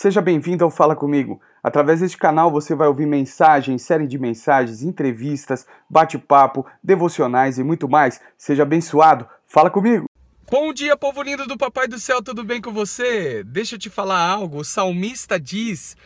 Seja bem-vindo ao Fala Comigo. Através deste canal você vai ouvir mensagens, série de mensagens, entrevistas, bate-papo, devocionais e muito mais. Seja abençoado. Fala comigo. Bom dia, povo lindo do Papai do Céu, tudo bem com você? Deixa eu te falar algo. O salmista diz: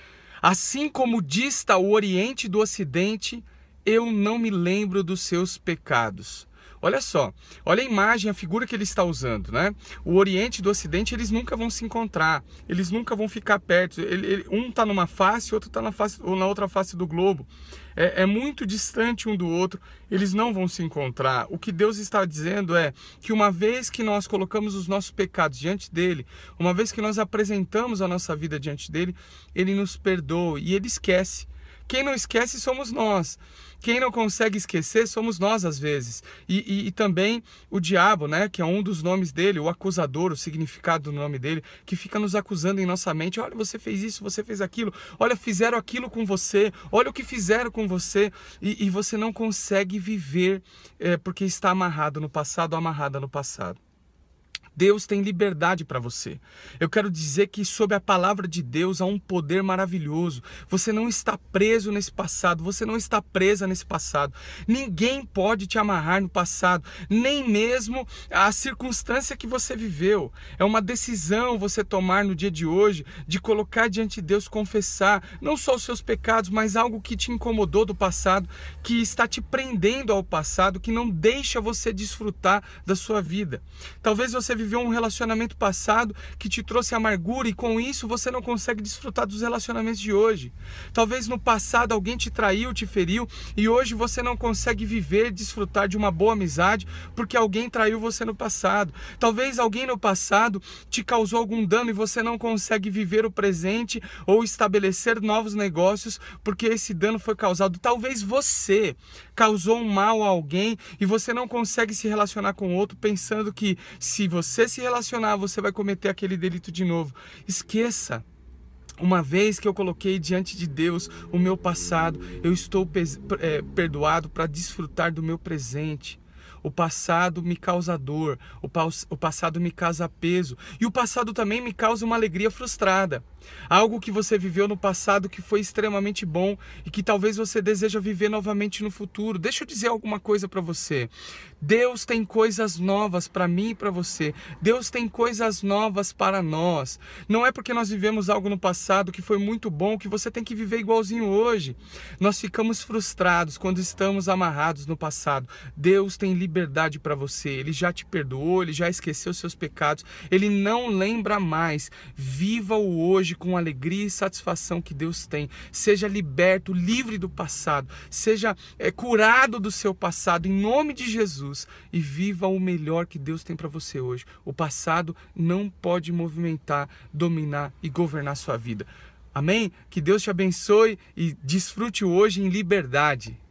Assim como dista o Oriente do Ocidente, eu não me lembro dos seus pecados. Olha só, olha a imagem, a figura que ele está usando, né? O Oriente e o Ocidente, eles nunca vão se encontrar, eles nunca vão ficar perto. Ele, ele, um está numa face, outro está na, ou na outra face do globo. É, é muito distante um do outro, eles não vão se encontrar. O que Deus está dizendo é que uma vez que nós colocamos os nossos pecados diante dele, uma vez que nós apresentamos a nossa vida diante dele, ele nos perdoa e ele esquece. Quem não esquece somos nós. Quem não consegue esquecer somos nós às vezes. E, e, e, também o diabo, né, que é um dos nomes dele, o acusador, o significado do nome dele, que fica nos acusando em nossa mente. Olha, você fez isso, você fez aquilo. Olha, fizeram aquilo com você. Olha o que fizeram com você. E, e você não consegue viver é, porque está amarrado no passado, amarrada no passado. Deus tem liberdade para você. Eu quero dizer que sob a palavra de Deus há um poder maravilhoso. Você não está preso nesse passado, você não está presa nesse passado. Ninguém pode te amarrar no passado, nem mesmo a circunstância que você viveu. É uma decisão você tomar no dia de hoje de colocar diante de Deus, confessar não só os seus pecados, mas algo que te incomodou do passado, que está te prendendo ao passado, que não deixa você desfrutar da sua vida. Talvez você viveu um relacionamento passado que te trouxe amargura e com isso você não consegue desfrutar dos relacionamentos de hoje. Talvez no passado alguém te traiu, te feriu e hoje você não consegue viver, desfrutar de uma boa amizade porque alguém traiu você no passado. Talvez alguém no passado te causou algum dano e você não consegue viver o presente ou estabelecer novos negócios porque esse dano foi causado. Talvez você causou um mal a alguém e você não consegue se relacionar com outro pensando que se você se relacionar, você vai cometer aquele delito de novo. Esqueça. Uma vez que eu coloquei diante de Deus o meu passado, eu estou é, perdoado para desfrutar do meu presente. O passado me causa dor, o, o passado me causa peso e o passado também me causa uma alegria frustrada. Algo que você viveu no passado que foi extremamente bom e que talvez você deseja viver novamente no futuro. Deixa eu dizer alguma coisa para você. Deus tem coisas novas para mim e para você. Deus tem coisas novas para nós. Não é porque nós vivemos algo no passado que foi muito bom que você tem que viver igualzinho hoje. Nós ficamos frustrados quando estamos amarrados no passado. Deus tem liberdade para você. Ele já te perdoou, ele já esqueceu seus pecados. Ele não lembra mais. Viva o hoje com alegria e satisfação que Deus tem. Seja liberto, livre do passado, seja é, curado do seu passado em nome de E viva o melhor que Deus tem para você hoje. O passado não pode movimentar, dominar e governar sua vida. Amém? Que Deus te abençoe e desfrute hoje em liberdade.